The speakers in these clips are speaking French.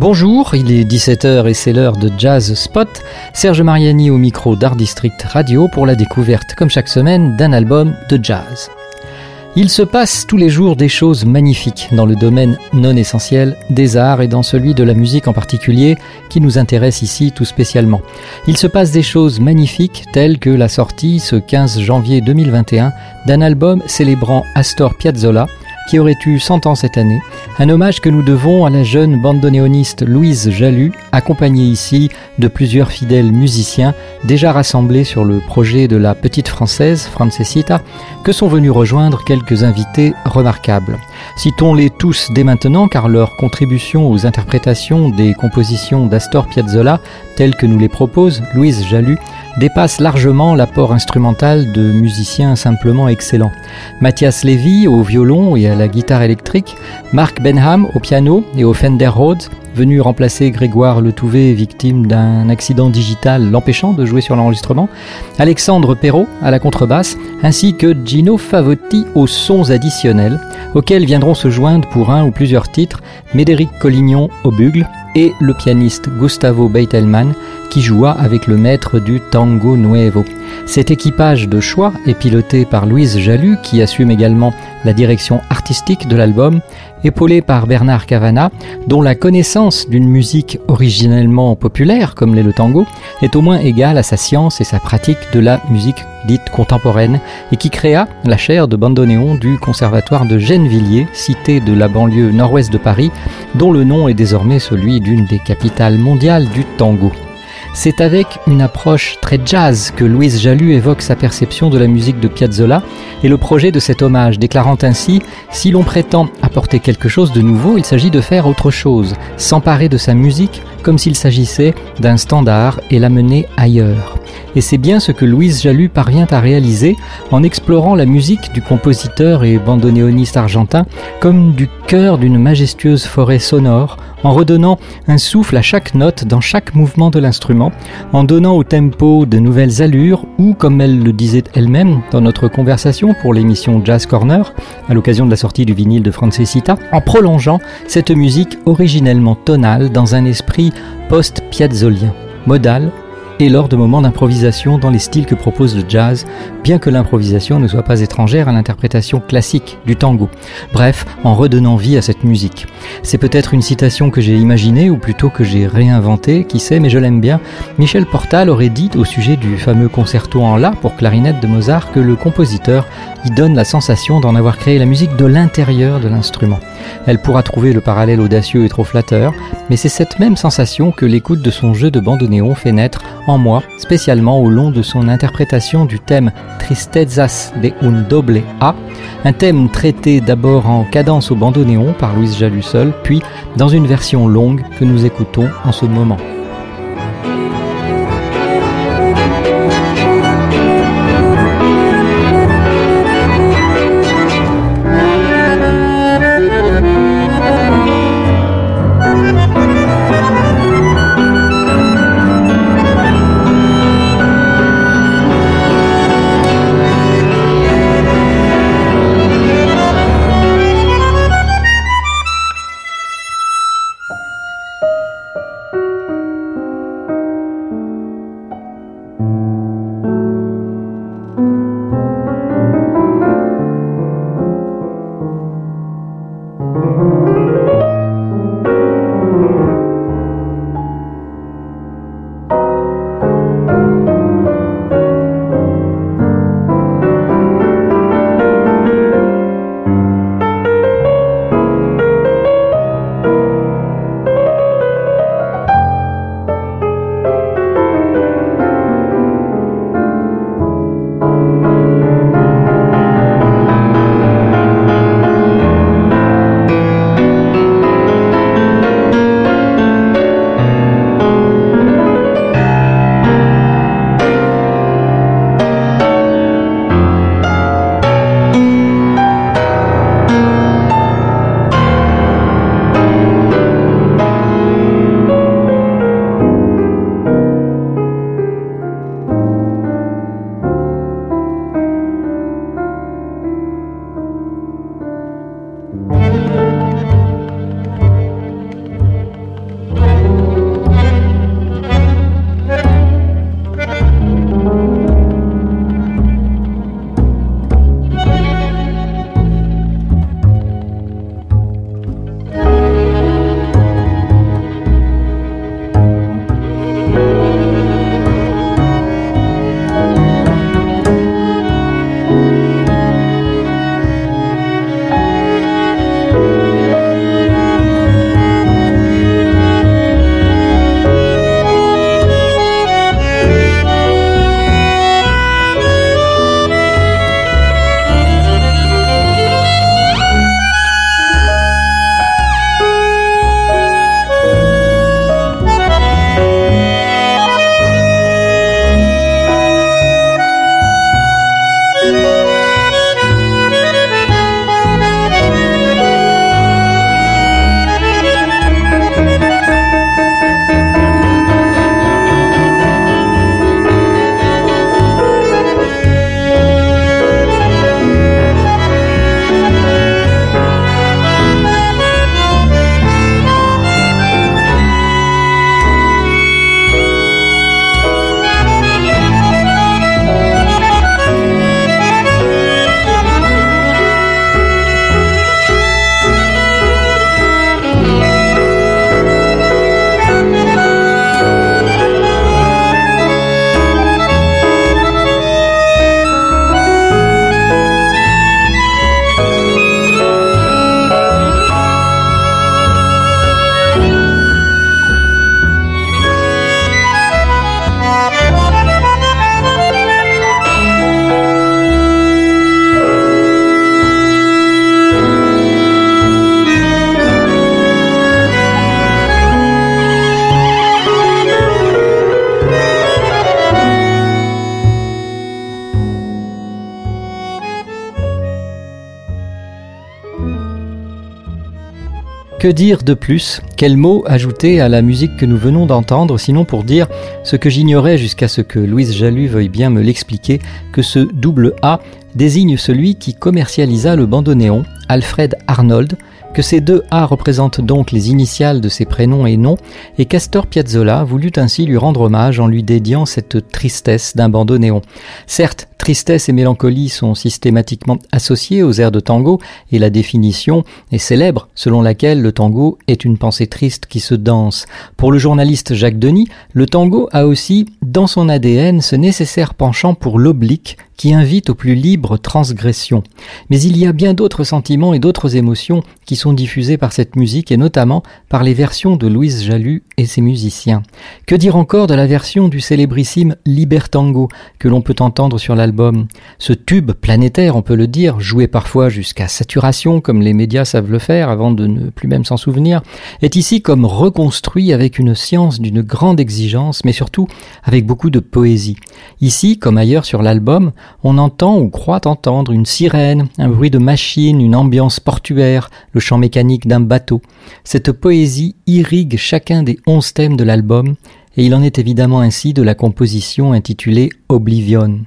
Bonjour, il est 17h et c'est l'heure de Jazz Spot. Serge Mariani au micro d'Art District Radio pour la découverte, comme chaque semaine, d'un album de jazz. Il se passe tous les jours des choses magnifiques dans le domaine non essentiel des arts et dans celui de la musique en particulier qui nous intéresse ici tout spécialement. Il se passe des choses magnifiques telles que la sortie ce 15 janvier 2021 d'un album célébrant Astor Piazzolla qui aurait eu 100 ans cette année, un hommage que nous devons à la jeune bandoneoniste Louise Jalut, accompagnée ici de plusieurs fidèles musiciens déjà rassemblés sur le projet de la petite française Francesita, que sont venus rejoindre quelques invités remarquables. Citons-les tous dès maintenant car leur contribution aux interprétations des compositions d'Astor Piazzolla, telles que nous les propose Louise Jalut, dépasse largement l'apport instrumental de musiciens simplement excellents. Mathias Levy au violon et à la guitare électrique, Mark Benham au piano et au Fender Rhodes, venu remplacer Grégoire Letouvé, victime d'un accident digital l'empêchant de jouer sur l'enregistrement, Alexandre Perrault à la contrebasse, ainsi que Gino Favotti aux sons additionnels, auxquels viendront se joindre pour un ou plusieurs titres Médéric Collignon au bugle et le pianiste Gustavo Beitelman qui joua avec le maître du Tango Nuevo. Cet équipage de choix est piloté par Louise Jalut qui assume également la direction artistique de l'album, épaulé par Bernard Cavana dont la connaissance d'une musique originellement populaire comme l'est le tango est au moins égale à sa science et sa pratique de la musique dite contemporaine et qui créa la chaire de bandoneon du conservatoire de Gennevilliers, cité de la banlieue nord-ouest de Paris, dont le nom est désormais celui d'une des capitales mondiales du tango. C'est avec une approche très jazz que Louise Jalut évoque sa perception de la musique de Piazzolla et le projet de cet hommage, déclarant ainsi Si l'on prétend apporter quelque chose de nouveau, il s'agit de faire autre chose, s'emparer de sa musique comme s'il s'agissait d'un standard et l'amener ailleurs et c'est bien ce que Louise Jalut parvient à réaliser en explorant la musique du compositeur et bandoneoniste argentin comme du cœur d'une majestueuse forêt sonore, en redonnant un souffle à chaque note dans chaque mouvement de l'instrument, en donnant au tempo de nouvelles allures ou, comme elle le disait elle-même dans notre conversation pour l'émission Jazz Corner, à l'occasion de la sortie du vinyle de Francesita, en prolongeant cette musique originellement tonale dans un esprit post-piazzolien, modal, et lors de moments d'improvisation dans les styles que propose le jazz, bien que l'improvisation ne soit pas étrangère à l'interprétation classique du tango. Bref, en redonnant vie à cette musique. C'est peut-être une citation que j'ai imaginée, ou plutôt que j'ai réinventée, qui sait, mais je l'aime bien. Michel Portal aurait dit au sujet du fameux concerto en La pour clarinette de Mozart que le compositeur y donne la sensation d'en avoir créé la musique de l'intérieur de l'instrument. Elle pourra trouver le parallèle audacieux et trop flatteur, mais c'est cette même sensation que l'écoute de son jeu de bandoneon fait naître moi, spécialement au long de son interprétation du thème Tristezas de un doble A, un thème traité d'abord en cadence au bandoneon par Louise Jalussol, puis dans une version longue que nous écoutons en ce moment. Que dire de plus? Quel mot ajouter à la musique que nous venons d'entendre, sinon pour dire ce que j'ignorais jusqu'à ce que Louise Jalut veuille bien me l'expliquer, que ce double A désigne celui qui commercialisa le bandoneon, Alfred Arnold, que ces deux A représentent donc les initiales de ses prénoms et noms, et Castor Piazzolla voulut ainsi lui rendre hommage en lui dédiant cette tristesse d'un bandoneon. Certes, tristesse et mélancolie sont systématiquement associées aux airs de tango, et la définition est célèbre, selon laquelle le tango est une pensée triste qui se danse. Pour le journaliste Jacques Denis, le tango a aussi, dans son ADN, ce nécessaire penchant pour l'oblique qui invite aux plus libres transgressions. Mais il y a bien d'autres sentiments et d'autres émotions qui sont diffusés par cette musique et notamment par les versions de Louise Jalut et ses musiciens. Que dire encore de la version du célébrissime Libertango que l'on peut entendre sur l'album? Ce tube planétaire, on peut le dire, joué parfois jusqu'à saturation comme les médias savent le faire avant de ne plus même s'en souvenir, est ici comme reconstruit avec une science d'une grande exigence mais surtout avec beaucoup de poésie. Ici, comme ailleurs sur l'album, on entend ou croit entendre une sirène, un bruit de machine, une ambiance portuaire, le chant mécanique d'un bateau. Cette poésie irrigue chacun des onze thèmes de l'album, et il en est évidemment ainsi de la composition intitulée Oblivion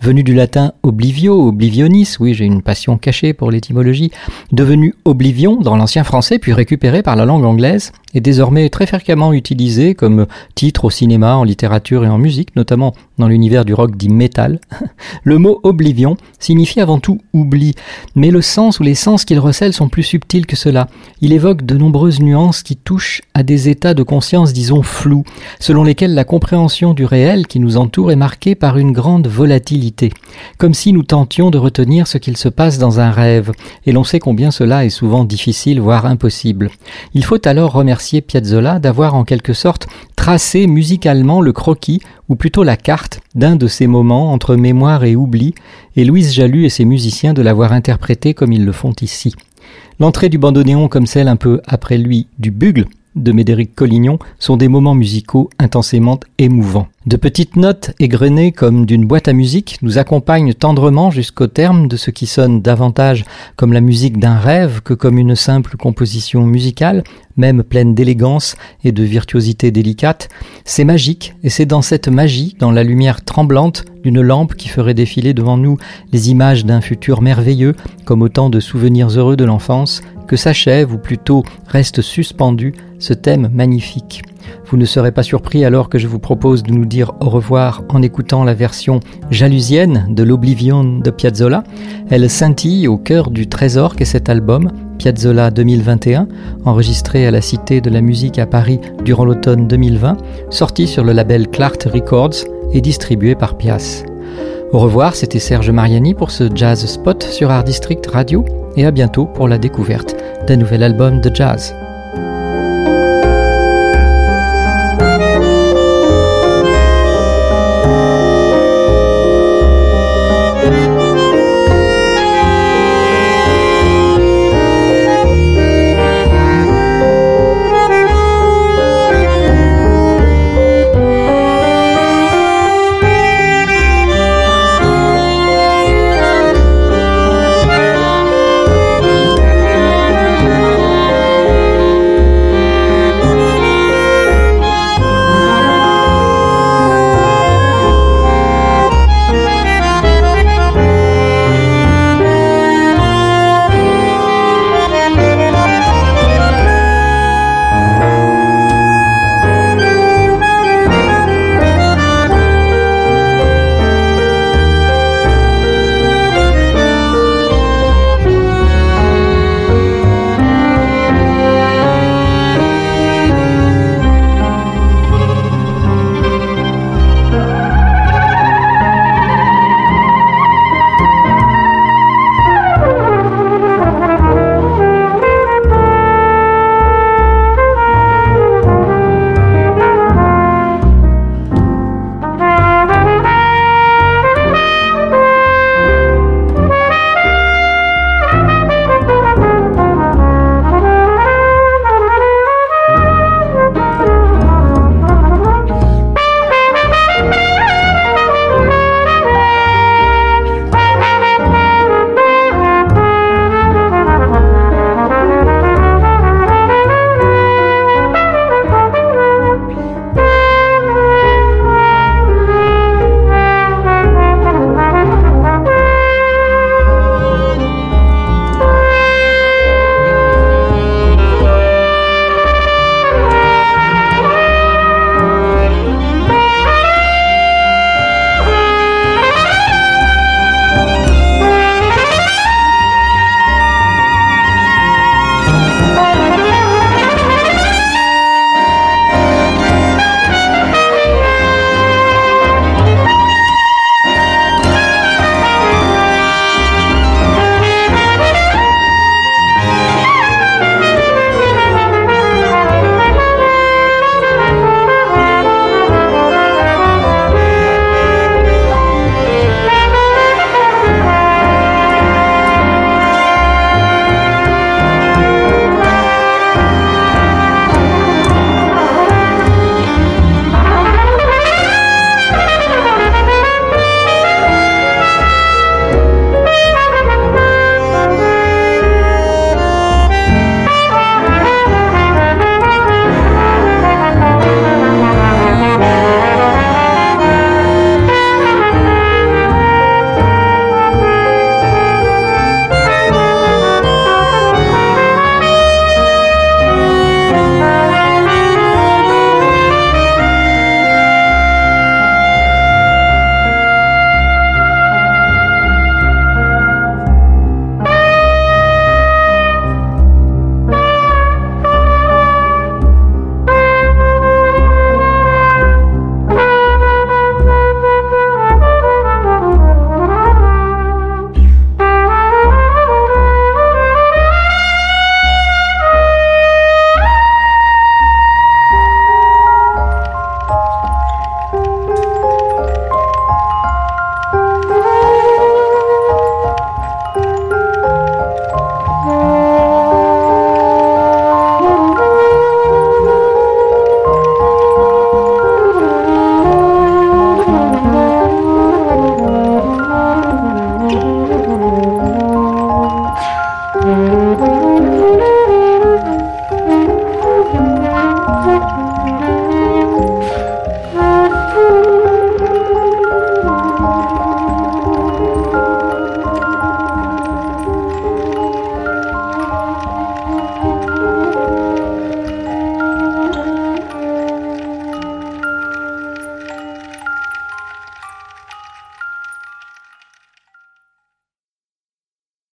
venu du latin oblivio, oblivionis, oui j'ai une passion cachée pour l'étymologie, devenu oblivion dans l'ancien français puis récupéré par la langue anglaise, est désormais très fréquemment utilisé comme titre au cinéma, en littérature et en musique, notamment dans l'univers du rock dit metal. Le mot oblivion signifie avant tout oubli, mais le sens ou les sens qu'il recèle sont plus subtils que cela. Il évoque de nombreuses nuances qui touchent à des états de conscience, disons, flous, selon lesquels la compréhension du réel qui nous entoure est marquée par une grande comme si nous tentions de retenir ce qu'il se passe dans un rêve, et l'on sait combien cela est souvent difficile, voire impossible. Il faut alors remercier Piazzolla d'avoir en quelque sorte tracé musicalement le croquis, ou plutôt la carte, d'un de ces moments entre mémoire et oubli, et Louise Jalut et ses musiciens de l'avoir interprété comme ils le font ici. L'entrée du bandoneon comme celle un peu après lui du bugle de Médéric Collignon sont des moments musicaux intensément émouvants. De petites notes égrenées comme d'une boîte à musique nous accompagnent tendrement jusqu'au terme de ce qui sonne davantage comme la musique d'un rêve que comme une simple composition musicale, même pleine d'élégance et de virtuosité délicate. C'est magique et c'est dans cette magie, dans la lumière tremblante d'une lampe qui ferait défiler devant nous les images d'un futur merveilleux comme autant de souvenirs heureux de l'enfance, que s'achève ou plutôt reste suspendu ce thème magnifique. Vous ne serez pas surpris alors que je vous propose de nous dire au revoir en écoutant la version jalousienne de l'Oblivion de Piazzolla. Elle scintille au cœur du trésor qu'est cet album, Piazzolla 2021, enregistré à la Cité de la Musique à Paris durant l'automne 2020, sorti sur le label Clart Records et distribué par Pias. Au revoir, c'était Serge Mariani pour ce Jazz Spot sur Art District Radio et à bientôt pour la découverte d'un nouvel album de jazz.